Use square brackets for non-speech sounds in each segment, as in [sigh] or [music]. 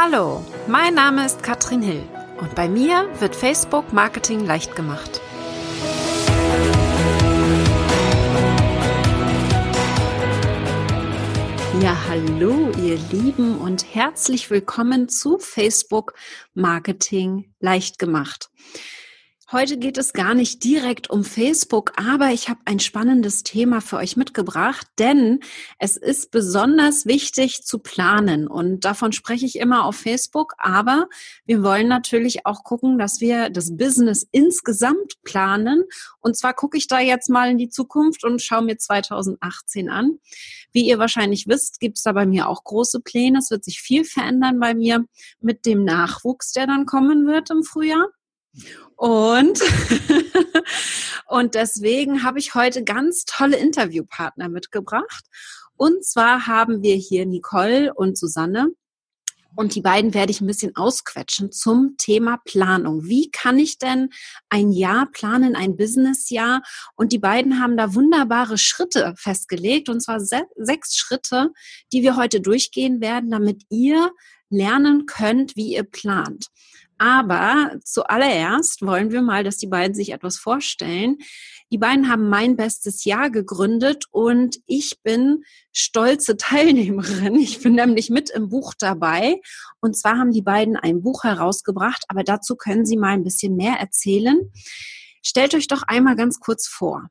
Hallo, mein Name ist Katrin Hill und bei mir wird Facebook Marketing leicht gemacht. Ja, hallo ihr Lieben und herzlich willkommen zu Facebook Marketing leicht gemacht. Heute geht es gar nicht direkt um Facebook, aber ich habe ein spannendes Thema für euch mitgebracht, denn es ist besonders wichtig zu planen und davon spreche ich immer auf Facebook, aber wir wollen natürlich auch gucken, dass wir das Business insgesamt planen und zwar gucke ich da jetzt mal in die Zukunft und schaue mir 2018 an. Wie ihr wahrscheinlich wisst, gibt es da bei mir auch große Pläne. Es wird sich viel verändern bei mir mit dem Nachwuchs, der dann kommen wird im Frühjahr. Und, [laughs] und deswegen habe ich heute ganz tolle Interviewpartner mitgebracht. Und zwar haben wir hier Nicole und Susanne. Und die beiden werde ich ein bisschen ausquetschen zum Thema Planung. Wie kann ich denn ein Jahr planen, ein Businessjahr? Und die beiden haben da wunderbare Schritte festgelegt, und zwar se sechs Schritte, die wir heute durchgehen werden, damit ihr lernen könnt, wie ihr plant. Aber zuallererst wollen wir mal, dass die beiden sich etwas vorstellen. Die beiden haben mein bestes Jahr gegründet und ich bin stolze [laughs] Teilnehmerin. Ich bin nämlich mit im Buch dabei. Und zwar haben die beiden ein Buch herausgebracht, aber dazu können sie mal ein bisschen mehr erzählen. Stellt euch doch einmal ganz kurz vor.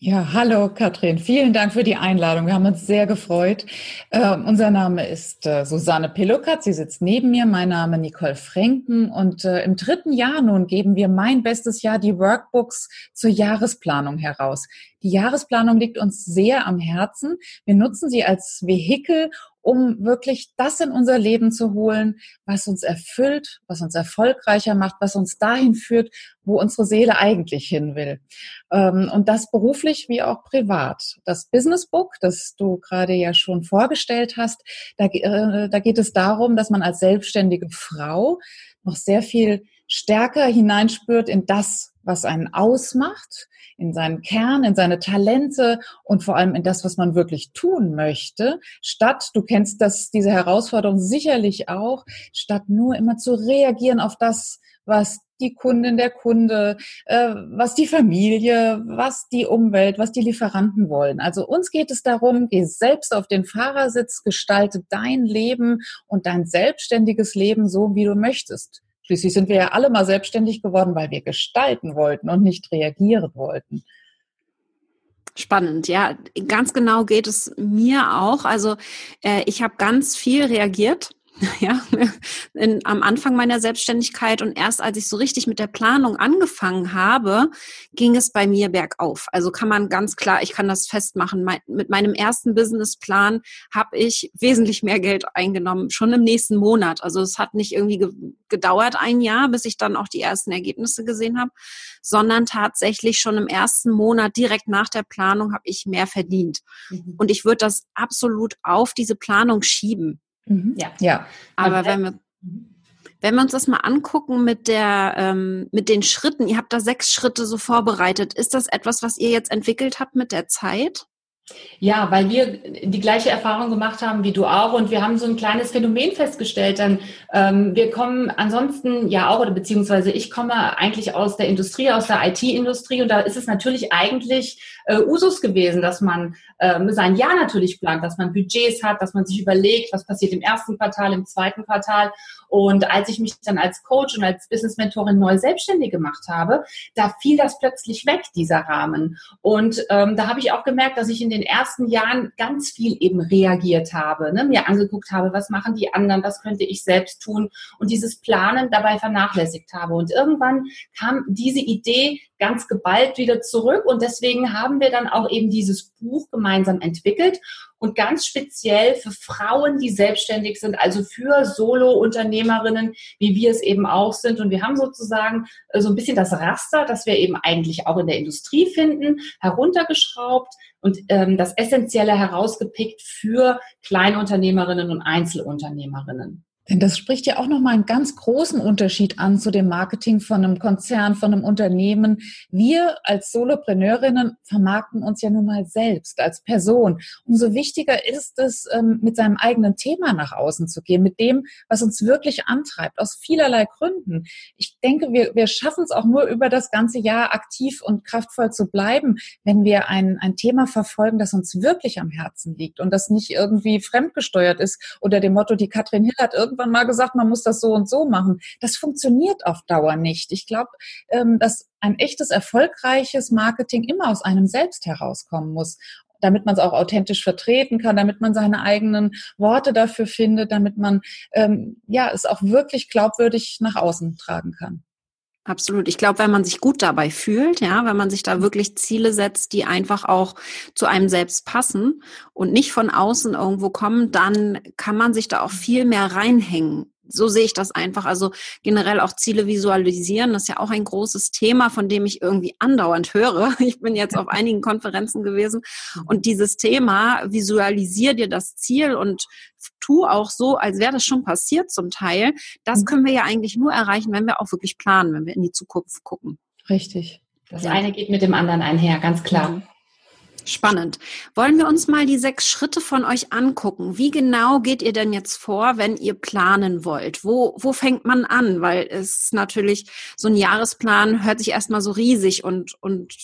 Ja, hallo Katrin, vielen Dank für die Einladung. Wir haben uns sehr gefreut. Äh, unser Name ist äh, Susanne Pelukat, sie sitzt neben mir. Mein Name Nicole Frenken und äh, im dritten Jahr nun geben wir mein bestes Jahr die Workbooks zur Jahresplanung heraus. Die Jahresplanung liegt uns sehr am Herzen. Wir nutzen sie als Vehikel, um wirklich das in unser Leben zu holen, was uns erfüllt, was uns erfolgreicher macht, was uns dahin führt, wo unsere Seele eigentlich hin will. Ähm, und das beruflich wie auch privat. Das Business Book, das du gerade ja schon vorgestellt hast, da, äh, da geht es darum, dass man als selbstständige Frau noch sehr viel stärker hineinspürt in das, was einen ausmacht, in seinen Kern, in seine Talente und vor allem in das, was man wirklich tun möchte, statt, du kennst das, diese Herausforderung sicherlich auch, statt nur immer zu reagieren auf das, was die Kundin, der Kunde, äh, was die Familie, was die Umwelt, was die Lieferanten wollen. Also uns geht es darum, geh selbst auf den Fahrersitz, gestalte dein Leben und dein selbstständiges Leben so, wie du möchtest. Schließlich sind wir ja alle mal selbstständig geworden, weil wir gestalten wollten und nicht reagieren wollten. Spannend, ja, ganz genau geht es mir auch. Also äh, ich habe ganz viel reagiert [laughs] ja, in, am Anfang meiner Selbstständigkeit und erst als ich so richtig mit der Planung angefangen habe, ging es bei mir bergauf. Also kann man ganz klar, ich kann das festmachen. Mein, mit meinem ersten Businessplan habe ich wesentlich mehr Geld eingenommen, schon im nächsten Monat. Also es hat nicht irgendwie ge gedauert ein Jahr, bis ich dann auch die ersten Ergebnisse gesehen habe, sondern tatsächlich schon im ersten Monat direkt nach der Planung habe ich mehr verdient. Mhm. Und ich würde das absolut auf diese Planung schieben. Mhm. Ja. ja. Aber wenn wir, wenn wir uns das mal angucken mit der, ähm, mit den Schritten, ihr habt da sechs Schritte so vorbereitet. Ist das etwas, was ihr jetzt entwickelt habt mit der Zeit? Ja, weil wir die gleiche Erfahrung gemacht haben wie du auch und wir haben so ein kleines Phänomen festgestellt. Dann ähm, wir kommen ansonsten ja auch oder beziehungsweise ich komme eigentlich aus der Industrie, aus der IT-Industrie und da ist es natürlich eigentlich äh, Usus gewesen, dass man ähm, sein Jahr natürlich plant, dass man Budgets hat, dass man sich überlegt, was passiert im ersten Quartal, im zweiten Quartal. Und als ich mich dann als Coach und als Business Mentorin neu selbstständig gemacht habe, da fiel das plötzlich weg, dieser Rahmen. Und ähm, da habe ich auch gemerkt, dass ich in den ersten Jahren ganz viel eben reagiert habe, ne? mir angeguckt habe, was machen die anderen, was könnte ich selbst tun und dieses Planen dabei vernachlässigt habe. Und irgendwann kam diese Idee ganz geballt wieder zurück und deswegen haben wir dann auch eben dieses Buch gemeinsam entwickelt und ganz speziell für Frauen, die selbstständig sind, also für Solo-Unternehmerinnen, wie wir es eben auch sind. Und wir haben sozusagen äh, so ein bisschen das Raster, das wir eben eigentlich auch in der Industrie finden, heruntergeschraubt und ähm, das Essentielle herausgepickt für Kleinunternehmerinnen und Einzelunternehmerinnen. Denn das spricht ja auch nochmal einen ganz großen Unterschied an zu dem Marketing von einem Konzern, von einem Unternehmen. Wir als Solopreneurinnen vermarkten uns ja nun mal selbst als Person. Umso wichtiger ist es, ähm, mit seinem eigenen Thema nach außen zu gehen, mit dem, was uns wirklich antreibt, aus vielerlei Gründen. Ich denke, wir, wir schaffen es auch nur über das ganze Jahr aktiv und kraftvoll zu bleiben, wenn wir ein, ein Thema verfolgen, das uns wirklich am Herzen liegt und das nicht irgendwie fremdgesteuert ist unter dem Motto, die Katrin Hill hat irgendwann mal gesagt, man muss das so und so machen. Das funktioniert auf Dauer nicht. Ich glaube, ähm, dass ein echtes, erfolgreiches Marketing immer aus einem selbst herauskommen muss damit man es auch authentisch vertreten kann, damit man seine eigenen Worte dafür findet, damit man ähm, ja es auch wirklich glaubwürdig nach außen tragen kann. Absolut. Ich glaube, wenn man sich gut dabei fühlt, ja, wenn man sich da wirklich Ziele setzt, die einfach auch zu einem selbst passen und nicht von außen irgendwo kommen, dann kann man sich da auch viel mehr reinhängen so sehe ich das einfach. Also generell auch Ziele visualisieren, das ist ja auch ein großes Thema, von dem ich irgendwie andauernd höre. [laughs] Ich bin jetzt auf einigen Konferenzen gewesen mhm. und dieses Thema, visualisier dir das Ziel und tu auch so, als wäre das schon passiert zum Teil. Das mhm. können wir ja eigentlich nur erreichen, wenn wir auch wirklich planen, wenn wir in die Zukunft gucken. Richtig. Das ja. eine geht mit dem anderen einher, ganz klar. Spannend. Wollen wir uns mal die sechs Schritte von euch angucken? Wie genau geht ihr denn jetzt vor, wenn ihr planen wollt? Wo, wo fängt man an? Weil es natürlich so ein Jahresplan hört sich erstmal so riesig und, und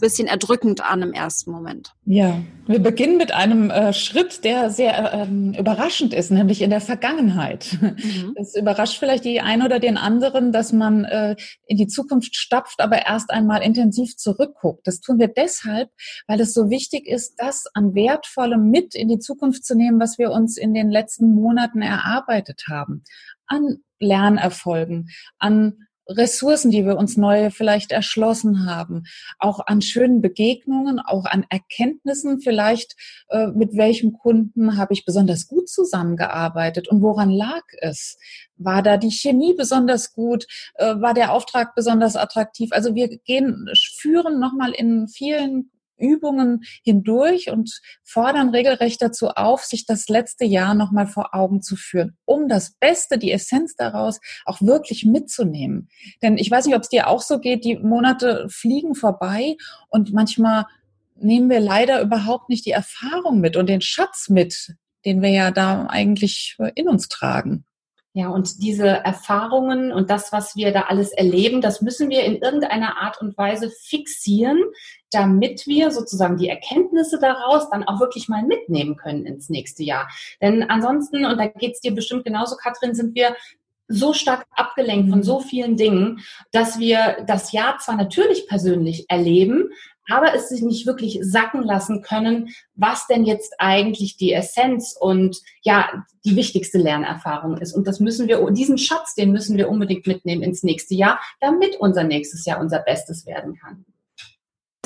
bisschen erdrückend an im ersten Moment. Ja, wir beginnen mit einem äh, Schritt, der sehr ähm, überraschend ist, nämlich in der Vergangenheit. Mhm. Es überrascht vielleicht die einen oder den anderen, dass man äh, in die Zukunft stapft, aber erst einmal intensiv zurückguckt. Das tun wir deshalb, weil es so wichtig ist, das an Wertvollem mit in die Zukunft zu nehmen, was wir uns in den letzten Monaten erarbeitet haben. An Lernerfolgen, an Ressourcen, die wir uns neu vielleicht erschlossen haben, auch an schönen Begegnungen, auch an Erkenntnissen, vielleicht äh, mit welchem Kunden habe ich besonders gut zusammengearbeitet und woran lag es? War da die Chemie besonders gut? Äh, war der Auftrag besonders attraktiv? Also wir gehen, führen nochmal in vielen Übungen hindurch und fordern regelrecht dazu auf, sich das letzte Jahr nochmal vor Augen zu führen, um das Beste, die Essenz daraus auch wirklich mitzunehmen. Denn ich weiß nicht, ob es dir auch so geht, die Monate fliegen vorbei und manchmal nehmen wir leider überhaupt nicht die Erfahrung mit und den Schatz mit, den wir ja da eigentlich in uns tragen. Ja, und diese Erfahrungen und das, was wir da alles erleben, das müssen wir in irgendeiner Art und Weise fixieren, damit wir sozusagen die Erkenntnisse daraus dann auch wirklich mal mitnehmen können ins nächste Jahr. Denn ansonsten, und da geht's dir bestimmt genauso, Katrin, sind wir so stark abgelenkt von mhm. so vielen Dingen, dass wir das Jahr zwar natürlich persönlich erleben, aber es sich nicht wirklich sacken lassen können, was denn jetzt eigentlich die Essenz und ja, die wichtigste Lernerfahrung ist. Und das müssen wir, diesen Schatz, den müssen wir unbedingt mitnehmen ins nächste Jahr, damit unser nächstes Jahr unser Bestes werden kann.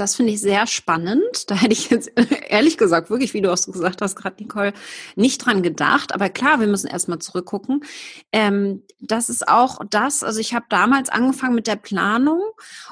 Das finde ich sehr spannend. Da hätte ich jetzt [laughs] ehrlich gesagt, wirklich, wie du auch gesagt hast, gerade Nicole, nicht dran gedacht. Aber klar, wir müssen erstmal zurückgucken. Ähm, das ist auch das, also ich habe damals angefangen mit der Planung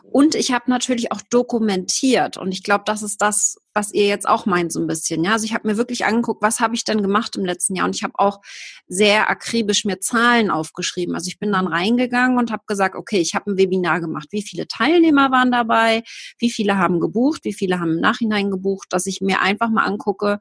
und ich habe natürlich auch dokumentiert. Und ich glaube, das ist das, was ihr jetzt auch meint so ein bisschen. Ja, also ich habe mir wirklich angeguckt, was habe ich denn gemacht im letzten Jahr und ich habe auch sehr akribisch mir Zahlen aufgeschrieben. Also ich bin dann reingegangen und habe gesagt, okay, ich habe ein Webinar gemacht. Wie viele Teilnehmer waren dabei? Wie viele haben gebucht? Wie viele haben im Nachhinein gebucht? Dass ich mir einfach mal angucke,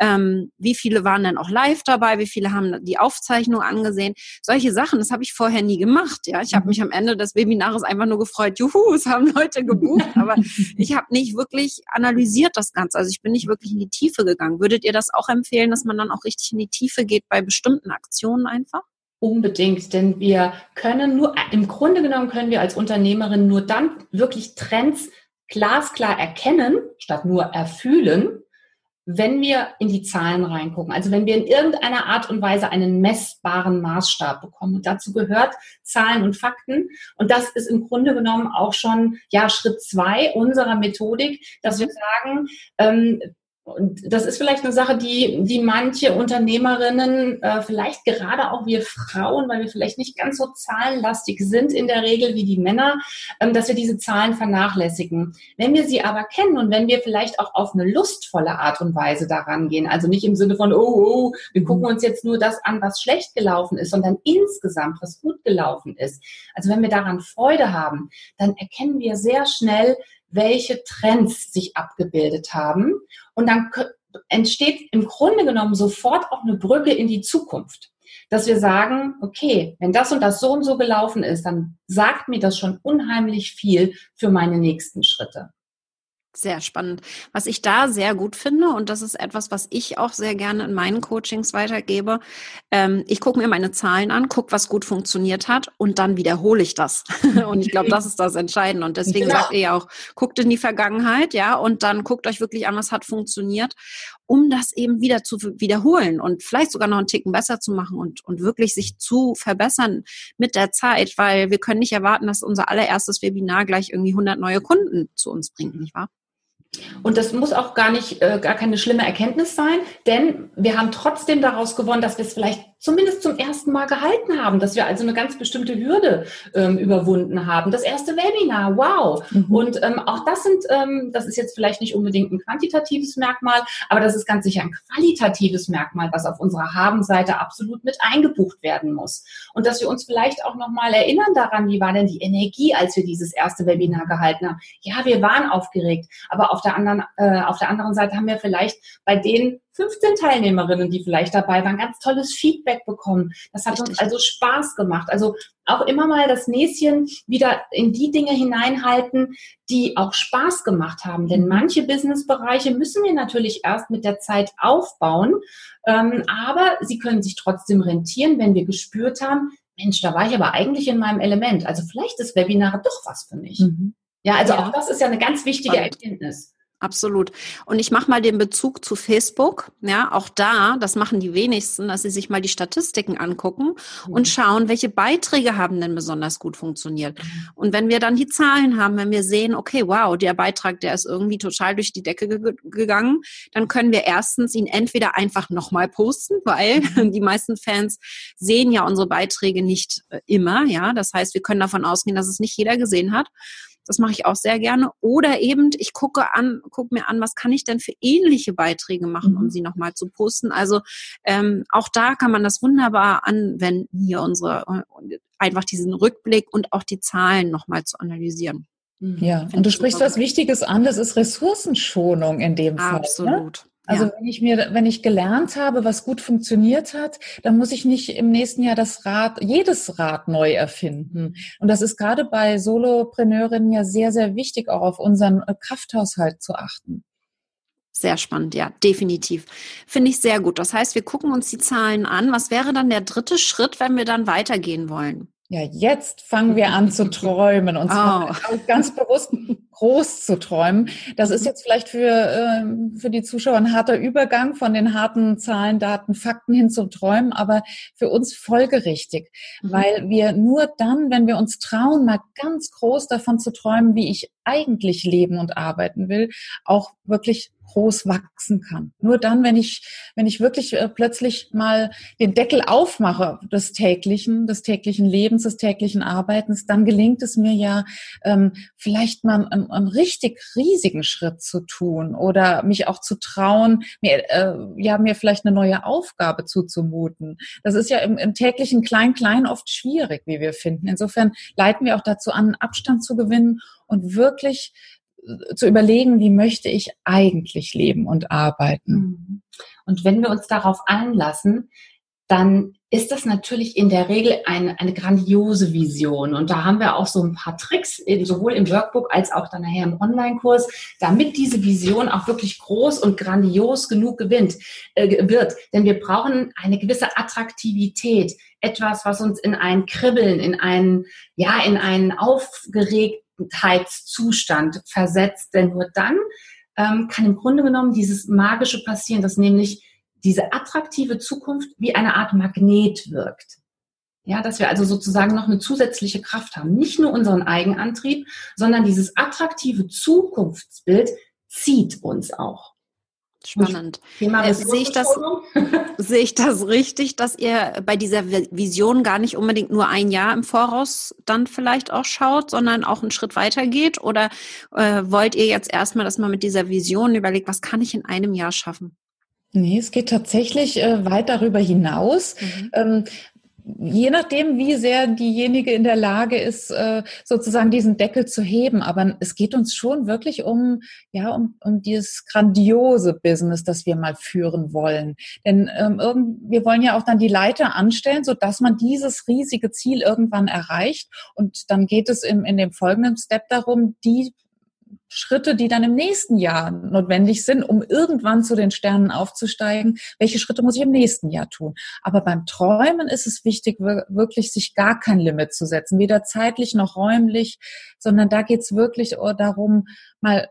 ähm, wie viele waren denn auch live dabei, wie viele haben die Aufzeichnung angesehen. Solche Sachen, das habe ich vorher nie gemacht. Ja, ich habe mhm. mich am Ende des Webinars einfach nur gefreut, juhu, [laughs] es haben Leute gebucht, aber [laughs] ich habe nicht wirklich analysiert das Ganze. Also ich bin nicht wirklich in die Tiefe gegangen. Würdet ihr das auch empfehlen, dass man dann auch richtig in die Tiefe geht bei bestimmten Aktionen einfach? Unbedingt, denn wir können nur, im Grunde genommen können wir als Unternehmerin nur dann wirklich Trends glasklar erkennen, statt nur erfühlen, wenn wir in die Zahlen reingucken, also wenn wir in irgendeiner Art und Weise einen messbaren Maßstab bekommen. Und dazu gehört Zahlen und Fakten. Und das ist im Grunde genommen auch schon ja Schritt zwei unserer Methodik, dass wir sagen, ähm, Und das ist vielleicht eine Sache, die, die manche Unternehmerinnen, äh, vielleicht gerade auch wir Frauen, weil wir vielleicht nicht ganz so zahlenlastig sind in der Regel wie die Männer, ähm, dass wir diese Zahlen vernachlässigen. Wenn wir sie aber kennen und wenn wir vielleicht auch auf eine lustvolle Art und Weise daran gehen, also nicht im Sinne von, oh, oh, wir mhm. gucken uns jetzt nur das an, was schlecht gelaufen ist, sondern insgesamt, was gut gelaufen ist. Also wenn wir daran Freude haben, dann erkennen wir sehr schnell, welche Trends sich abgebildet haben. Und dann entsteht im Grunde genommen sofort auch eine Brücke in die Zukunft. Dass wir sagen, okay, wenn das und das so und so gelaufen ist, dann sagt mir das schon unheimlich viel für meine nächsten Schritte. Sehr spannend. Was ich da sehr gut finde, und das ist etwas, was ich auch sehr gerne in meinen Coachings weitergebe, ähm, ich gucke mir meine Zahlen an, gucke, was gut funktioniert hat und dann wiederhole ich das. [laughs] und ich glaube, das ist das Entscheidende. Und deswegen genau. sagt ihr ja auch, guckt in die Vergangenheit, ja, und dann guckt euch wirklich an, was hat funktioniert, um das eben wieder zu wiederholen und vielleicht sogar noch einen Ticken besser zu machen und, und wirklich sich zu verbessern mit der Zeit, weil wir können nicht erwarten, dass unser allererstes Webinar gleich irgendwie 100 neue Kunden zu uns bringt, nicht wahr? Und das muss auch gar nicht, äh, gar keine schlimme Erkenntnis sein, denn wir haben trotzdem daraus gewonnen, dass wir es vielleicht zumindest zum ersten Mal gehalten haben, dass wir also eine ganz bestimmte Hürde ähm, überwunden haben. Das erste Webinar, wow. Mhm. Und ähm, auch das sind, ähm, das ist jetzt vielleicht nicht unbedingt ein quantitatives Merkmal, aber das ist ganz sicher ein qualitatives Merkmal, was auf unserer Habenseite absolut mit eingebucht werden muss. Und dass wir uns vielleicht auch nochmal erinnern daran, wie war denn die Energie, als wir dieses erste Webinar gehalten haben. Ja, wir waren aufgeregt, aber auf der anderen, äh, auf der anderen Seite haben wir vielleicht bei denen 15 Teilnehmerinnen, die vielleicht dabei waren, ganz tolles Feedback bekommen. Das hat Richtig. uns also Spaß gemacht. Also auch immer mal das Näschen wieder in die Dinge hineinhalten, die auch Spaß gemacht haben. Denn mhm. manche Businessbereiche müssen wir natürlich erst mit der Zeit aufbauen. Ähm, aber sie können sich trotzdem rentieren, wenn wir gespürt haben, Mensch, da war ich aber eigentlich in meinem Element. Also vielleicht ist Webinare doch was für mich. Mhm. Ja, also ja. auch das ist ja eine ganz wichtige Erkenntnis. Absolut. Und ich mache mal den Bezug zu Facebook. Ja, auch da, das machen die wenigsten, dass sie sich mal die Statistiken angucken mhm. und schauen, welche Beiträge haben denn besonders gut funktioniert. Mhm. Und wenn wir dann die Zahlen haben, wenn wir sehen, okay, wow, der Beitrag, der ist irgendwie total durch die Decke ge gegangen, dann können wir erstens ihn entweder einfach nochmal posten, weil mhm. [laughs] die meisten Fans sehen ja unsere Beiträge nicht äh, immer. Ja, das heißt, wir können davon ausgehen, dass es nicht jeder gesehen hat. Das mache ich auch sehr gerne. Oder eben, ich gucke an, gucke mir an, was kann ich denn für ähnliche Beiträge machen, um mhm. sie nochmal zu posten. Also ähm, auch da kann man das wunderbar anwenden, hier unsere einfach diesen Rückblick und auch die Zahlen nochmal zu analysieren. Mhm. Ja, und du sprichst was Wichtiges an, das ist Ressourcenschonung in dem Fall. Ne? Absolut. Ne? Also ja. wenn ich mir, wenn ich gelernt habe, was gut funktioniert hat, dann muss ich nicht im nächsten Jahr das Rad, jedes Rad neu erfinden. Und das ist gerade bei Solopreneurinnen ja sehr, sehr wichtig, auch auf unseren äh, Krafthaushalt zu achten. Sehr spannend, ja, definitiv. Finde ich sehr gut. Das heißt, wir gucken uns die Zahlen an. Was wäre dann der dritte Schritt, wenn wir dann weitergehen wollen? Ja, jetzt fangen wir an zu träumen und zwar oh. [laughs] ganz bewusst groß zu träumen. Das ist mhm. jetzt vielleicht für, äh, für die Zuschauer ein harter Übergang von den harten Zahlen, Daten, Fakten hin zum Träumen, aber für uns folgerichtig, mhm. weil wir nur dann, wenn wir uns trauen, mal ganz groß davon zu träumen, wie ich eigentlich leben und arbeiten will, auch wirklich groß wachsen kann. Nur dann, wenn ich, wenn ich wirklich äh, plötzlich mal den Deckel aufmache des täglichen, des täglichen Lebens, des täglichen Arbeitens, dann gelingt es mir ja, ähm, vielleicht mal einen, einen richtig riesigen Schritt zu tun oder mich auch zu trauen, mir, äh, ja, mir vielleicht eine neue Aufgabe zuzumuten. Das ist ja im, im täglichen Klein-Klein oft schwierig, wie wir finden. Insofern leiten wir auch dazu an, Abstand zu gewinnen und wirklich zu überlegen, wie möchte ich eigentlich leben und arbeiten. Mhm. Und wenn wir uns darauf einlassen, dann ist das natürlich in der Regel eine, eine grandiose Vision. Und da haben wir auch so ein paar Tricks, sowohl im Workbook als auch dann nachher im Online-Kurs, damit diese Vision auch wirklich groß und grandios genug gewinnt, äh, wird. Denn wir brauchen eine gewisse Attraktivität, etwas, was uns in ein Kribbeln, in einen, ja, in einen aufgeregt Heitszustand versetzt. Denn nur dann ähm, kann im Grunde genommen dieses Magische passieren, dass nämlich diese attraktive Zukunft wie eine Art Magnet wirkt. Ja, dass wir also sozusagen noch eine zusätzliche Kraft haben. Nicht nur unseren Eigenantrieb, sondern dieses attraktive Zukunftsbild zieht uns auch. Spannend. Äh, sehe, ich das, [laughs] sehe ich das richtig, dass ihr bei dieser Vision gar nicht unbedingt nur ein Jahr im Voraus dann vielleicht auch schaut, sondern auch einen Schritt weiter geht? Oder äh, wollt ihr jetzt erstmal, dass man mit dieser Vision überlegt, was kann ich in einem Jahr schaffen? Nee, es geht tatsächlich äh, weit darüber hinaus. Mhm. Ähm, je nachdem, wie sehr diejenige in der Lage ist, äh, sozusagen diesen Deckel zu heben. Aber es geht uns schon wirklich um, ja, um, um dieses grandiose Business, das wir mal führen wollen. Denn ähm, irgend, wir wollen ja auch dann die Leiter anstellen, so dass man dieses riesige Ziel irgendwann erreicht. Und dann geht es im, in dem folgenden Step darum, die Schritte, die dann im nächsten Jahr notwendig sind, um irgendwann zu den Sternen aufzusteigen. Welche Schritte muss ich im nächsten Jahr tun? Aber beim Träumen ist es wichtig, wirklich sich gar kein Limit zu setzen, weder zeitlich noch räumlich, sondern da geht es wirklich darum, mal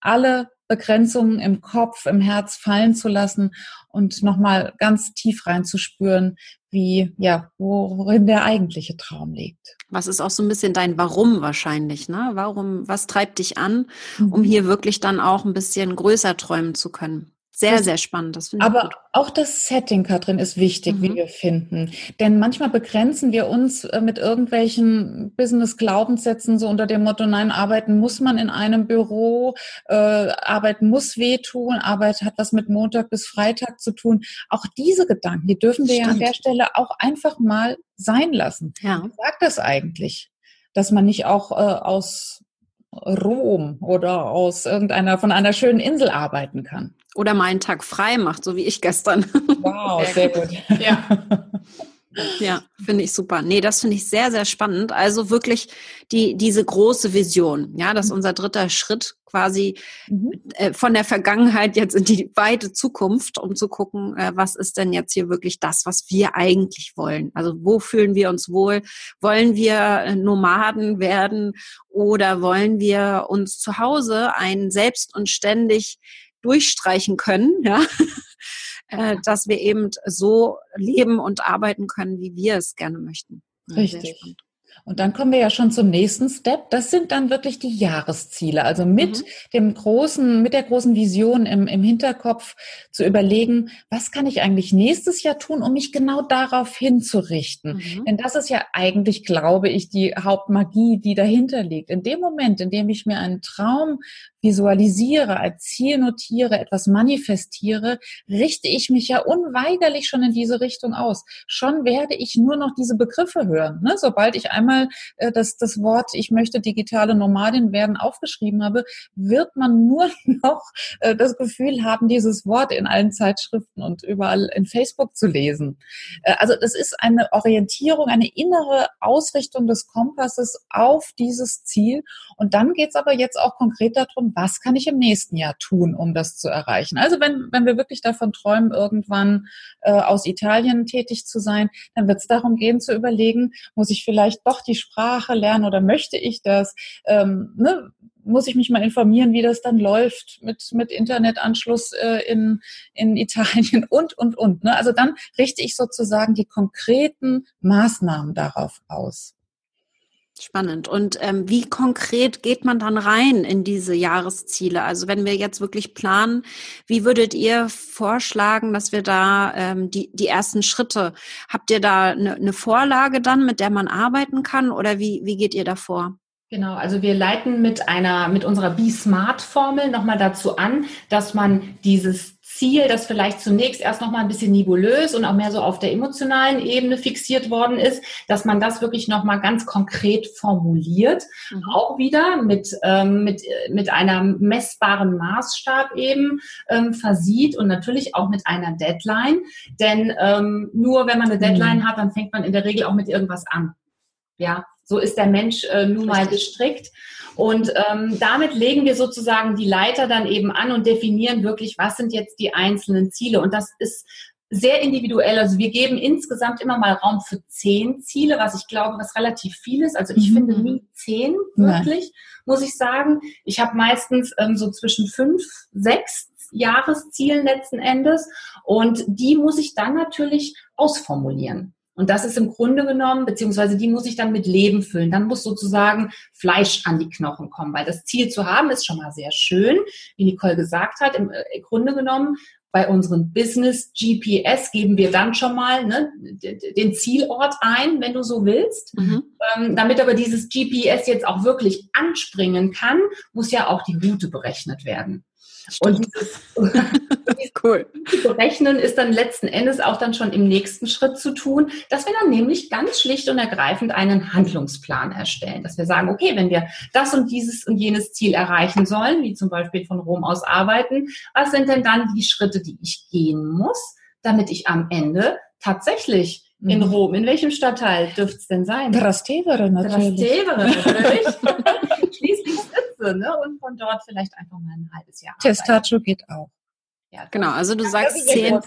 alle Begrenzungen im Kopf, im Herz fallen zu lassen und nochmal ganz tief reinzuspüren, wie, ja, worin der eigentliche Traum liegt. Was ist auch so ein bisschen dein Warum wahrscheinlich, ne? Warum, was treibt dich an, um mhm. hier wirklich dann auch ein bisschen größer träumen zu können? Sehr, sehr spannend. Das Aber gut. auch das Setting, Katrin, ist wichtig, mhm. wie wir finden. Denn manchmal begrenzen wir uns äh, mit irgendwelchen Business-Glaubenssätzen so unter dem Motto, nein, arbeiten muss man in einem Büro, äh, arbeiten muss wehtun, Arbeit hat was mit Montag bis Freitag zu tun. Auch diese Gedanken, die dürfen wir Stimmt. ja an der Stelle auch einfach mal sein lassen. Ja. Was sagt das eigentlich? Dass man nicht auch äh, aus Rom oder aus irgendeiner von einer schönen Insel arbeiten kann. Oder mal einen Tag frei macht, so wie ich gestern. [laughs] Wow, sehr gut. Ja. [laughs] Ja, finde ich super. Nee, das finde ich sehr, sehr spannend. Also wirklich die, diese große Vision, ja, dass unser dritter Schritt quasi mhm. äh, von der Vergangenheit jetzt in die weite Zukunft, um zu gucken, äh, was ist denn jetzt hier wirklich das, was wir eigentlich wollen? Also wo fühlen wir uns wohl? Wollen wir äh, Nomaden werden oder wollen wir uns zu Hause ein selbst und ständig durchstreichen können, ja? [laughs] äh, dass wir eben so leben und arbeiten können, wie wir es gerne möchten. Richtig. Und dann kommen wir ja schon zum nächsten Step. Das sind dann wirklich die Jahresziele. Also mit mhm. dem großen, mit der großen Vision im, im Hinterkopf zu überlegen, was kann ich eigentlich nächstes Jahr tun, um mich genau darauf hinzurichten? Mhm. Denn das ist ja eigentlich, glaube ich, die Hauptmagie, die dahinter liegt. In dem Moment, in dem ich mir einen Traum visualisiere, als Ziel notiere, etwas manifestiere, richte ich mich ja unweigerlich schon in diese Richtung aus. Schon werde ich nur noch diese Begriffe hören. Ne? Sobald ich einmal äh, das, das Wort, ich möchte digitale Nomadin werden, aufgeschrieben habe, wird man nur [laughs] noch äh, das Gefühl haben, dieses Wort in allen Zeitschriften und überall in Facebook zu lesen. Äh, also das ist eine Orientierung, eine innere Ausrichtung des Kompasses auf dieses Ziel. Und dann geht es aber jetzt auch konkret darum, was kann ich im nächsten Jahr tun, um das zu erreichen. Also wenn, wenn wir wirklich davon träumen, irgendwann äh, aus Italien tätig zu sein, dann wird es darum gehen zu überlegen, muss ich vielleicht doch die Sprache lernen oder möchte ich das? Ähm, ne? muss ich mich mal informieren, wie das dann läuft mit, mit Internetanschluss äh, in, in Italien [laughs] und, und, und. Ne? Also dann richte ich sozusagen die konkreten Maßnahmen darauf aus. Spannend. Und ähm, wie konkret geht man dann rein in diese Jahresziele? Also wenn wir jetzt wirklich planen, wie würdet ihr vorschlagen, dass wir da ähm, die, die ersten Schritte, habt ihr da eine, eine Vorlage dann, mit der man arbeiten kann oder wie, wie geht ihr da vor? Genau, also wir leiten mit einer, mit unserer Be-Smart-Formel nochmal dazu an, dass man dieses Ziel, das vielleicht zunächst erst noch mal ein bisschen nebulös und auch mehr so auf der emotionalen Ebene fixiert worden ist, dass man das wirklich noch mal ganz konkret formuliert, mhm. auch wieder mit ähm, mit mit einer messbaren Maßstab eben ähm, versieht und natürlich auch mit einer Deadline, denn ähm, nur wenn man eine Deadline mhm. hat, dann fängt man in der Regel auch mit irgendwas an. Ja, so ist der Mensch äh, nun mal gestrickt. Und ähm, damit legen wir sozusagen die Leiter dann eben an und definieren wirklich, was sind jetzt die einzelnen Ziele. Und das ist sehr individuell. Also wir geben insgesamt immer mal Raum für zehn Ziele, was ich glaube, was relativ viel ist. Also ich mhm. finde nie zehn wirklich, Nein. muss ich sagen. Ich habe meistens ähm, so zwischen fünf, sechs Jahreszielen letzten Endes. Und die muss ich dann natürlich ausformulieren. Und das ist im Grunde genommen, beziehungsweise die muss ich dann mit Leben füllen. Dann muss sozusagen Fleisch an die Knochen kommen, weil das Ziel zu haben ist schon mal sehr schön, wie Nicole gesagt hat. Im, äh, Grunde genommen bei unseren Business GPS geben wir dann schon mal ne, den Zielort ein, wenn du so willst. Mhm. Ähm, damit aber dieses GPS jetzt auch wirklich anspringen kann, muss ja auch die Route berechnet werden. Stimmt. Und dieses, [laughs] cool. Berechnen ist dann letzten Endes auch dann schon im nächsten Schritt zu tun, dass wir dann nämlich ganz schlicht und ergreifend einen Handlungsplan erstellen. Dass wir sagen, okay, wenn wir das und dieses und jenes Ziel erreichen sollen, wie zum Beispiel von Rom aus arbeiten, was sind denn dann die Schritte, die ich gehen muss, damit ich am Ende tatsächlich in mhm. Rom. In welchem Stadtteil dürfte es denn sein? Trastevere natürlich. Trastevere natürlich. [laughs] Schließlich Sitze, ne? Und von dort vielleicht einfach mal ein halbes Jahr. Testacho geht auch. Ja, genau, also du sagst zehn,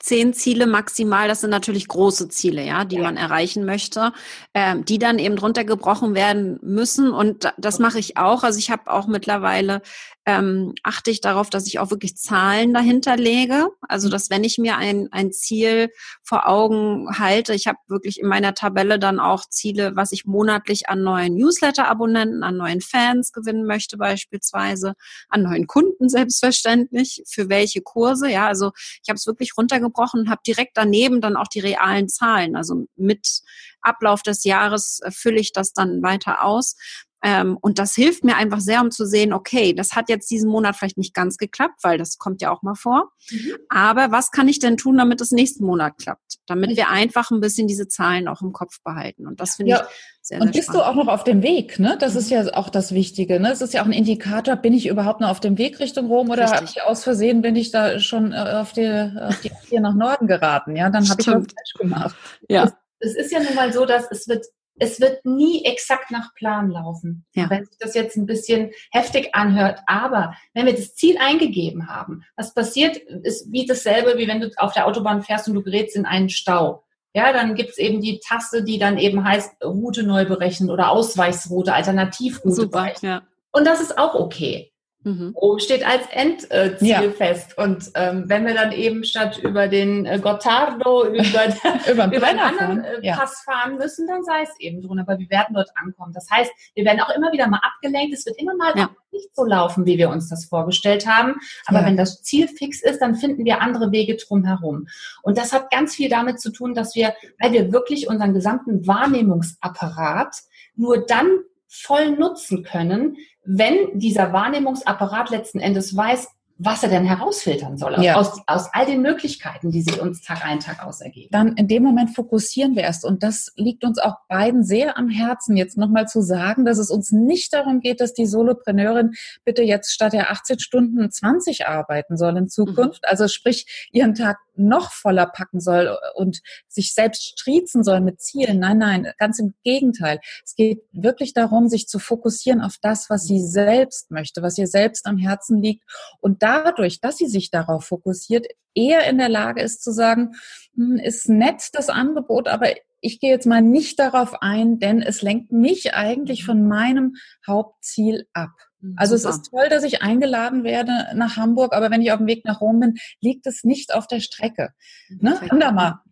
zehn Ziele maximal, das sind natürlich große Ziele, ja, die ja. man erreichen möchte, ähm, die dann eben drunter gebrochen werden müssen. Und das mache ich auch. Also ich habe auch mittlerweile ähm, achte ich darauf, dass ich auch wirklich Zahlen dahinter lege. Also dass wenn ich mir ein, ein Ziel vor Augen halte, ich habe wirklich in meiner Tabelle dann auch Ziele, was ich monatlich an neuen Newsletter-Abonnenten, an neuen Fans gewinnen möchte beispielsweise, an neuen Kunden selbstverständlich, für welche Kurse. Ja, also ich habe es wirklich runtergebrochen und habe direkt daneben dann auch die realen Zahlen. Also mit Ablauf des Jahres äh, fülle ich das dann weiter aus. Ähm, und das hilft mir einfach sehr, um zu sehen, okay, das hat jetzt diesen Monat vielleicht nicht ganz geklappt, weil das kommt ja auch mal vor. Mhm. Aber was kann ich denn tun, damit es nächsten Monat klappt? Damit wir einfach ein bisschen diese Zahlen auch im Kopf behalten. Und das finde ja. ich sehr, Und bist spannend. du auch noch auf dem Weg, ne? Das mhm. ist ja auch das Wichtige, ne? Es ist ja auch ein Indikator, bin ich überhaupt noch auf dem Weg Richtung Rom oder habe ich aus Versehen, bin ich da schon äh, auf die, auf die hier nach Norden geraten, ja? Dann habe ich was falsch gemacht. Ja. Es ist ja nun mal so, dass es wird es wird nie exakt nach Plan laufen. Ja. Wenn sich das jetzt ein bisschen heftig anhört. Aber wenn wir das Ziel eingegeben haben, was passiert, ist wie dasselbe, wie wenn du auf der Autobahn fährst und du gerätst in einen Stau. Ja, dann gibt's eben die Taste, die dann eben heißt Route neu berechnen oder Ausweichsroute, Alternativroute Super, berechnen. Ja. Und das ist auch okay. Mhm. Rom steht als Endziel ja. fest. Und ähm, wenn wir dann eben statt über den äh, Gottardo, über, [laughs] über, über einen anderen äh, ja. Pass fahren müssen, dann sei es eben drin. Aber wir werden dort ankommen. Das heißt, wir werden auch immer wieder mal abgelenkt. Es wird immer mal ja. nicht so laufen, wie wir uns das vorgestellt haben. Aber wenn das Ziel fix ist, dann finden wir andere Wege drumherum. Und das hat ganz viel damit zu tun, dass wir, weil wir wirklich unseren gesamten Wahrnehmungsapparat nur dann voll nutzen können, wenn dieser Wahrnehmungsapparat letzten Endes weiß, was er denn herausfiltern soll ja. aus, aus all den Möglichkeiten, die sich uns Tag ein, Tag aus ergeben. Dann in dem Moment fokussieren wir erst. Und das liegt uns auch beiden sehr am Herzen, jetzt nochmal zu sagen, dass es uns nicht darum geht, dass die Solopreneurin bitte jetzt statt der 18 Stunden 20 arbeiten soll in Zukunft. Mhm. Also sprich, ihren Tag noch voller packen soll und sich selbst striezen soll mit Zielen. Nein, nein, ganz im Gegenteil. Es geht wirklich darum, sich zu fokussieren auf das, was sie selbst möchte, was ihr selbst am Herzen liegt und dadurch, dass sie sich darauf fokussiert, eher in der Lage ist zu sagen, hm, ist nett das Angebot, aber ich gehe jetzt mal nicht darauf ein, denn es lenkt mich eigentlich von meinem Hauptziel ab. Mhm, also Super. es ist toll, dass ich eingeladen werde nach Hamburg, aber wenn ich auf dem Weg nach Rom bin, liegt es nicht auf der Strecke. Ne? Wunderbar.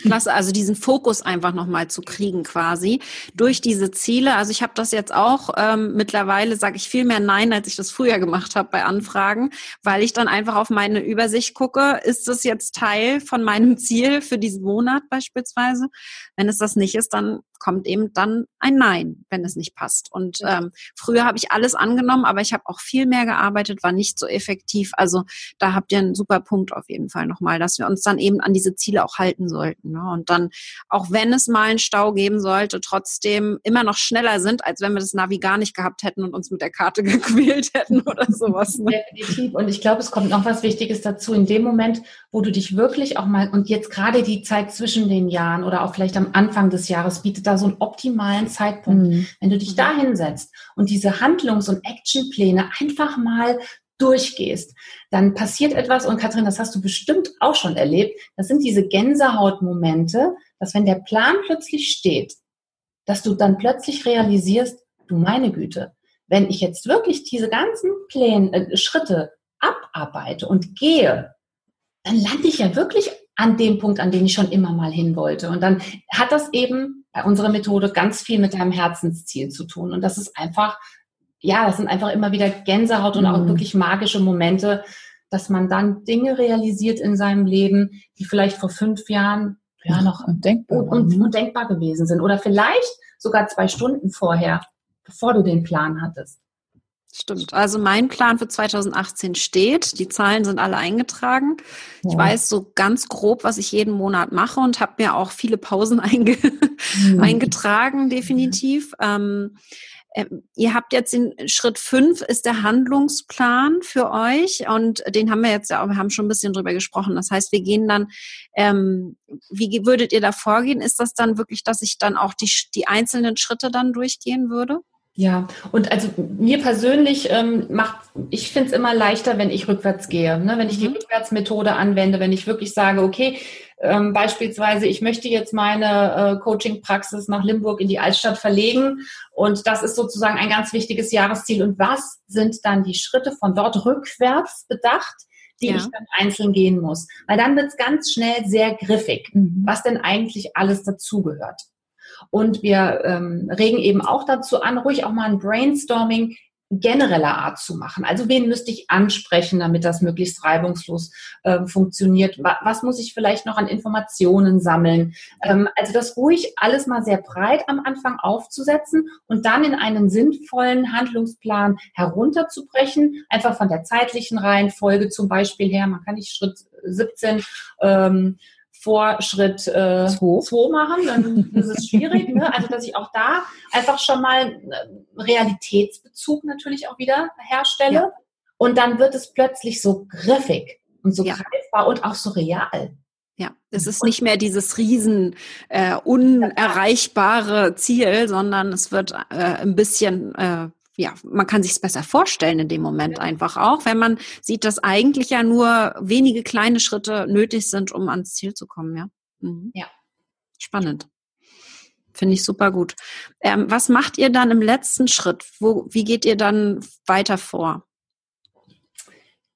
Klasse, also diesen Fokus einfach nochmal zu kriegen quasi durch diese Ziele. Also ich habe das jetzt auch ähm, mittlerweile, sage ich viel mehr Nein, als ich das früher gemacht habe bei Anfragen, weil ich dann einfach auf meine Übersicht gucke, ist das jetzt Teil von meinem [laughs] Ziel für diesen Monat beispielsweise? Wenn es das nicht ist, dann kommt eben dann ein Nein, wenn es nicht passt. Und ähm, früher habe ich alles angenommen, aber ich habe auch viel mehr gearbeitet, war nicht so effektiv. Also da habt ihr einen super Punkt auf jeden Fall nochmal, dass wir uns dann eben an diese Ziele auch halten sollten. Ne? Und dann, auch wenn es mal einen Stau geben sollte, trotzdem immer noch schneller sind, als wenn wir das Navi gar nicht gehabt hätten und uns mit der Karte [laughs] gequält hätten oder sowas. Ne? Definitiv. Und ich glaube, es kommt noch was Wichtiges dazu. In dem Moment, wo du dich wirklich auch mal, und jetzt gerade die Zeit zwischen den Jahren oder auch vielleicht am Anfang des Jahres bietet so einen optimalen Zeitpunkt. Mhm. Wenn du dich mhm. da hinsetzt und diese Handlungs- und Actionpläne einfach mal durchgehst, dann passiert etwas und Katrin, das hast du bestimmt auch schon erlebt. Das sind diese Gänsehautmomente, dass wenn der Plan plötzlich steht, dass du dann plötzlich realisierst, du meine Güte, wenn ich jetzt wirklich diese ganzen Pläne, äh, Schritte abarbeite und gehe, dann lande ich ja wirklich an dem Punkt, an den ich schon immer mal hin wollte. Und dann hat das eben bei unserer Methode ganz viel mit deinem Herzensziel zu tun. Und das ist einfach, ja, das sind einfach immer wieder Gänsehaut und mhm. auch wirklich magische Momente, dass man dann Dinge realisiert in seinem Leben, die vielleicht vor fünf Jahren ja noch undenkbar, un undenkbar gewesen sind. Oder vielleicht sogar zwei Stunden vorher, bevor du den Plan hattest. Stimmt. Also mein Plan für 2018 steht. Die Zahlen sind alle eingetragen. Ja. Ich weiß so ganz grob, was ich jeden Monat mache und habe mir auch viele Pausen [laughs] einge mhm. eingetragen, definitiv. Ähm, äh, ihr habt jetzt den Schritt fünf ist der Handlungsplan für euch und den haben wir jetzt ja auch, wir haben schon ein bisschen drüber gesprochen. Das heißt, wir gehen dann, ähm, wie würdet ihr da vorgehen? Ist das dann wirklich, dass ich dann auch die, die einzelnen Schritte dann durchgehen würde? Ja, und also mir persönlich ähm, macht, ich finde es immer leichter, wenn ich rückwärts gehe, ne? wenn ich die mhm. Rückwärtsmethode anwende, wenn ich wirklich sage, okay, ähm, beispielsweise, ich möchte jetzt meine äh, Coaching-Praxis nach Limburg in die Altstadt verlegen und das ist sozusagen ein ganz wichtiges Jahresziel. Und was sind dann die Schritte von dort rückwärts bedacht? die ja. ich dann einzeln gehen muss. Weil dann wird es ganz schnell sehr griffig, mhm. was denn eigentlich alles dazugehört. Und wir ähm, regen eben auch dazu an, ruhig auch mal ein Brainstorming genereller Art zu machen. Also wen müsste ich ansprechen, damit das möglichst reibungslos äh, funktioniert? Was muss ich vielleicht noch an Informationen sammeln? Ähm, also das ruhig alles mal sehr breit am Anfang aufzusetzen und dann in einen sinnvollen Handlungsplan herunterzubrechen, einfach von der zeitlichen Reihenfolge zum Beispiel her. Man kann nicht Schritt 17 ähm, vor Schritt äh, zwei machen, dann [laughs] ist es schwierig. Ne? Also dass ich auch da einfach schon mal äh, Realitätsbezug natürlich auch wieder herstelle. Ja. Und dann wird es plötzlich so griffig und so ja. greifbar und auch so real. Ja, es ist nicht mehr dieses riesen äh, unerreichbare Ziel, sondern es wird äh, ein bisschen äh, ja, man kann sich es besser vorstellen in dem Moment einfach auch, wenn man sieht, dass eigentlich ja nur wenige kleine Schritte nötig sind, um ans Ziel zu kommen, ja. Mhm. Ja. Spannend. Finde ich super gut. Ähm, was macht ihr dann im letzten Schritt? Wo, wie geht ihr dann weiter vor?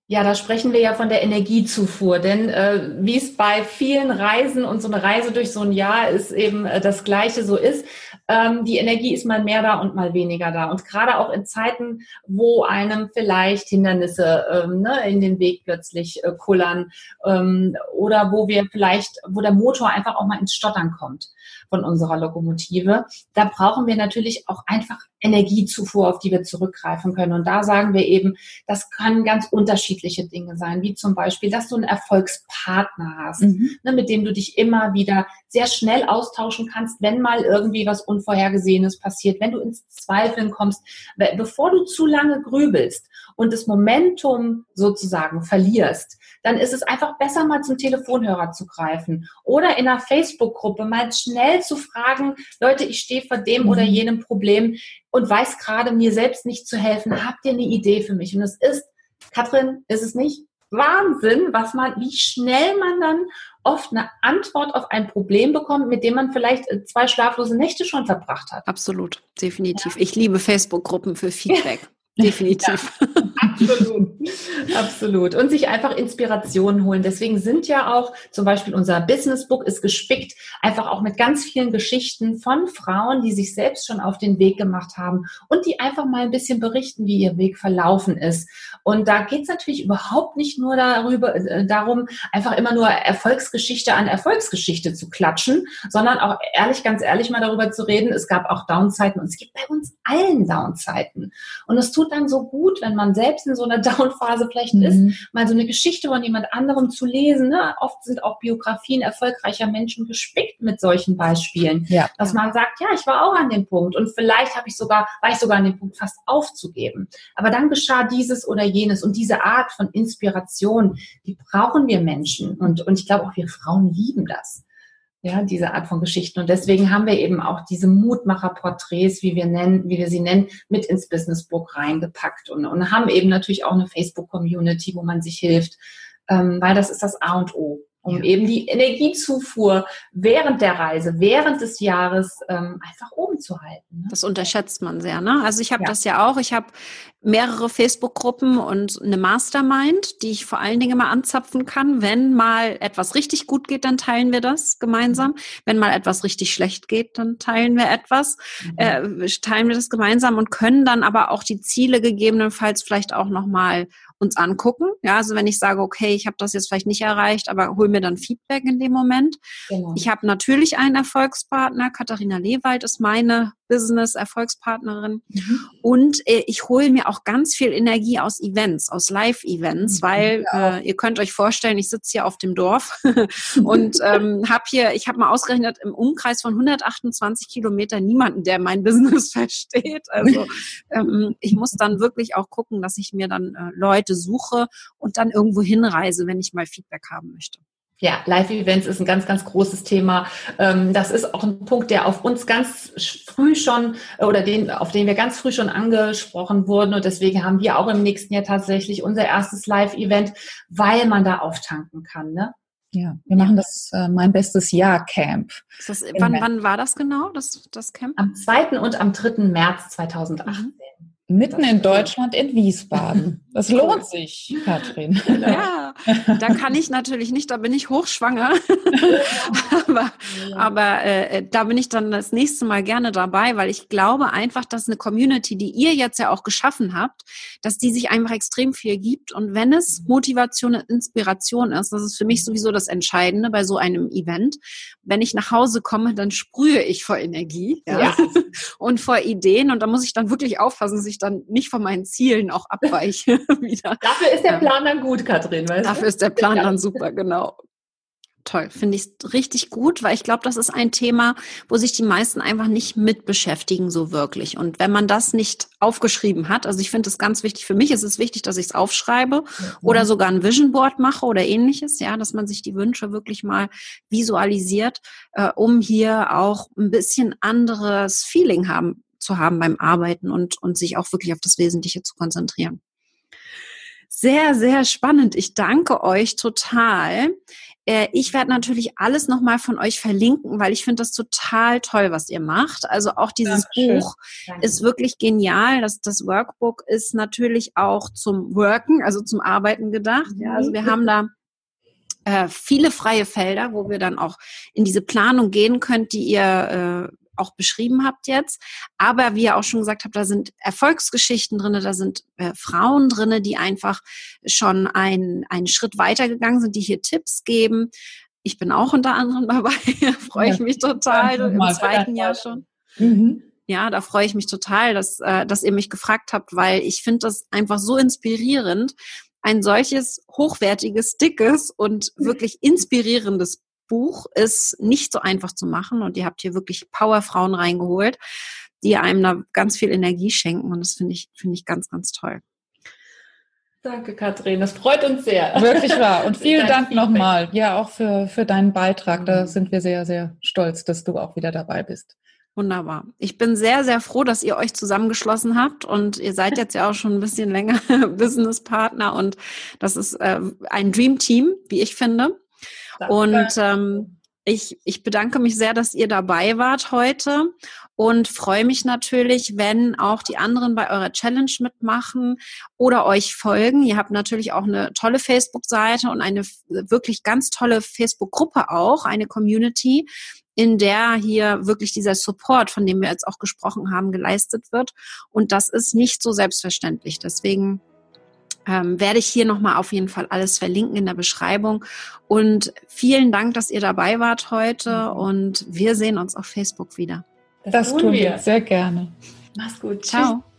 Ja, da sprechen wir ja von der Energiezufuhr, denn äh, wie es bei vielen Reisen und so eine Reise durch so ein Jahr ist eben äh, das Gleiche so ist, ähm, die Energie ist mal mehr da und mal weniger da. Und gerade auch in Zeiten, wo einem vielleicht Hindernisse ähm, ne, in den Weg plötzlich äh, kullern ähm, oder wo wir vielleicht, wo der Motor einfach auch mal ins Stottern kommt von unserer Lokomotive, da brauchen wir natürlich auch einfach Energiezufuhr, auf die wir zurückgreifen können. Und da sagen wir eben, das können ganz unterschiedliche Dinge sein, wie zum Beispiel, dass du einen Erfolgspartner hast, mhm. ne, mit dem du dich immer wieder sehr schnell austauschen kannst, wenn mal irgendwie was Unvorhergesehenes passiert, wenn du ins Zweifeln kommst, bevor du zu lange grübelst und das Momentum sozusagen verlierst, dann ist es einfach besser, mal zum Telefonhörer zu greifen oder in einer Facebook-Gruppe mal schnell zu fragen, Leute, ich stehe vor dem oder mhm. jenem Problem und weiß gerade mir selbst nicht zu helfen. Habt ihr eine Idee für mich? Und es ist, Katrin, ist es nicht Wahnsinn, was man, wie schnell man dann oft eine Antwort auf ein Problem bekommt, mit dem man vielleicht äh, zwei schlaflose Nächte schon verbracht hat. Absolut, definitiv. Ja. Ich liebe Facebook-Gruppen für Feedback. [laughs] Definitiv. Ja, absolut. [laughs] absolut. Und sich einfach Inspirationen holen. Deswegen sind ja auch zum Beispiel unser Business Book ist gespickt, einfach auch mit ganz vielen Geschichten von Frauen, die sich selbst schon auf den Weg gemacht haben und die einfach mal ein bisschen berichten, wie ihr Weg verlaufen ist. Und da geht es natürlich überhaupt nicht nur darüber, äh, darum, einfach immer nur Erfolgsgeschichte an Erfolgsgeschichte zu klatschen, sondern auch ehrlich, ganz ehrlich mal darüber zu reden. Es gab auch Downzeiten und es gibt bei uns allen Downzeiten. Und es tut dann so gut, wenn man selbst in so einer [laughs] Downphase vielleicht mhm. ist, mal so eine Geschichte von jemand anderem zu lesen. Ne? Oft sind auch Biografien erfolgreicher Menschen gespickt mit solchen Beispielen, ja. dass man sagt, ja, ich war auch an dem Punkt und vielleicht habe ich sogar, war ich sogar an dem Punkt fast aufzugeben. Aber dann geschah dieses oder jenes und diese Art von Inspiration, die brauchen wir Menschen und, und ich glaube auch wir Frauen lieben das ja, diese Art von Geschichten. Und deswegen haben wir eben auch diese Mutmacher-Porträts, wie wir nennen, wie wir sie nennen, mit ins Business Book reingepackt und, und haben eben natürlich auch eine Facebook-Community, wo man sich hilft, ähm, weil das ist das A und O. um ja. eben die Energiezufuhr während der Reise, während des Jahres ähm, einfach oben zu halten. Ne? Das unterschätzt man sehr. Ne? Also ich habe ja. das ja auch. Ich habe mehrere Facebook-Gruppen und eine Mastermind, die ich vor allen Dingen mal anzapfen kann. Wenn mal etwas richtig gut geht, dann teilen wir das gemeinsam. Mhm. Wenn mal etwas richtig schlecht geht, dann teilen wir etwas, mhm. äh, teilen wir das gemeinsam und können dann aber auch die Ziele gegebenenfalls vielleicht auch nochmal uns angucken. Ja, also wenn ich sage, okay, ich habe das jetzt vielleicht nicht erreicht, aber hol mir dann Feedback in dem Moment. Genau. Ich habe natürlich einen Erfolgspartner. Katharina Lewald ist meine Business-Erfolgspartnerin. Mhm. Und äh, ich hole mir auch ganz viel Energie aus Events, aus Live-Events, mhm. weil äh, ihr könnt euch vorstellen, ich sitze hier auf dem Dorf [laughs] und ähm, habe hier, ich habe mal ausgerechnet, im Umkreis von 128 Kilometern niemanden, der mein [laughs] Business versteht. Also [laughs] ähm, ich muss dann wirklich auch gucken, dass ich mir dann äh, Leute suche und dann irgendwo hinreise, wenn ich mal Feedback haben möchte. Ja, Live-Events ist ein ganz, ganz großes Thema. Ähm, das ist auch ein Punkt, der auf uns ganz früh schon oder den, auf den wir ganz früh schon angesprochen wurden. Und deswegen haben wir auch im nächsten Jahr tatsächlich unser erstes Live-Event, weil man da auftanken kann. Ne? Ja, wir machen das äh, mein bestes Jahr Camp. Das, wann, wann war das genau, das, das Camp? Am 2. und am 3. März 2018. Mhm. Mitten in Deutschland, in Wiesbaden. Das lohnt sich, Katrin. Ja, da kann ich natürlich nicht, da bin ich hochschwanger. [laughs] aber aber äh, da bin ich dann das nächste Mal gerne dabei, weil ich glaube einfach, dass eine Community, die ihr jetzt ja auch geschaffen habt, dass die sich einfach extrem viel gibt. Und wenn es Motivation und Inspiration ist, das ist für mich sowieso das Entscheidende bei so einem Event. Wenn ich nach Hause komme, dann sprühe ich vor Energie ja. Ja. [laughs] und vor Ideen. Und da muss ich dann wirklich aufpassen, dass ich dann nicht von meinen Zielen auch abweiche [laughs] wieder. Dafür ist der Plan dann gut, Katrin. Weißt Dafür du? ist der Plan dann super, genau. Toll, finde ich richtig gut, weil ich glaube, das ist ein Thema, wo sich die meisten einfach nicht mit beschäftigen so wirklich. Und wenn man das nicht aufgeschrieben hat, also ich finde es ganz wichtig, für mich ist es wichtig, dass ich es aufschreibe mhm. oder sogar ein Vision Board mache oder ähnliches, ja, dass man sich die Wünsche wirklich mal visualisiert, äh, um hier auch ein bisschen anderes Feeling haben zu haben beim Arbeiten und, und sich auch wirklich auf das Wesentliche zu konzentrieren. Sehr, sehr spannend. Ich danke euch total. Äh, ich werde natürlich alles nochmal von euch verlinken, weil ich finde das total toll, was ihr macht. Also auch dieses Dankeschön. Buch Danke. ist wirklich genial. Das, das Workbook ist natürlich auch zum Worken, also zum Arbeiten gedacht. Ja, also wir haben da äh, viele freie Felder, wo wir dann auch in diese Planung gehen könnt, die ihr äh, auch beschrieben habt jetzt. Aber wie ihr auch schon gesagt habt, da sind Erfolgsgeschichten drin, da sind äh, Frauen drin, die einfach schon ein, einen Schritt weitergegangen sind, die hier Tipps geben. Ich bin auch unter anderem [laughs] dabei, freue ja, ich mich total, im zweiten Jahr schon. Mhm. Ja, da freue ich mich total, dass, äh, dass ihr mich gefragt habt, weil ich finde das einfach so inspirierend, ein solches hochwertiges, dickes und wirklich inspirierendes Buch ist nicht so einfach zu machen und ihr habt hier wirklich Powerfrauen reingeholt, die einem da ganz viel Energie schenken und das finde ich, finde ich ganz, ganz toll. Danke, Katrin. Das freut uns sehr. Wirklich wahr. Und [laughs] vielen Dank nochmal. Ja, auch für, für deinen Beitrag. Da mhm. sind wir sehr, sehr stolz, dass du auch wieder dabei bist. Wunderbar. Ich bin sehr, sehr froh, dass ihr euch zusammengeschlossen habt und ihr seid jetzt ja auch schon ein bisschen länger [laughs] Businesspartner und das ist äh, ein Dream Team, wie ich finde. Und ähm, ich, ich bedanke mich sehr, dass ihr dabei wart heute und freue mich natürlich, wenn auch die anderen bei eurer Challenge mitmachen oder euch folgen. Ihr habt natürlich auch eine tolle Facebook-Seite und eine wirklich ganz tolle Facebook-Gruppe auch, eine Community, in der hier wirklich dieser Support, von dem wir jetzt auch gesprochen haben, geleistet wird. Und das ist nicht so selbstverständlich. Deswegen ähm, werde ich hier nochmal auf jeden Fall alles verlinken in der Beschreibung. Und vielen Dank, dass ihr dabei wart heute mhm. und wir sehen uns auf Facebook wieder. Das, das tun wir. wir sehr gerne. Mach's gut. Ciao. Tschüss.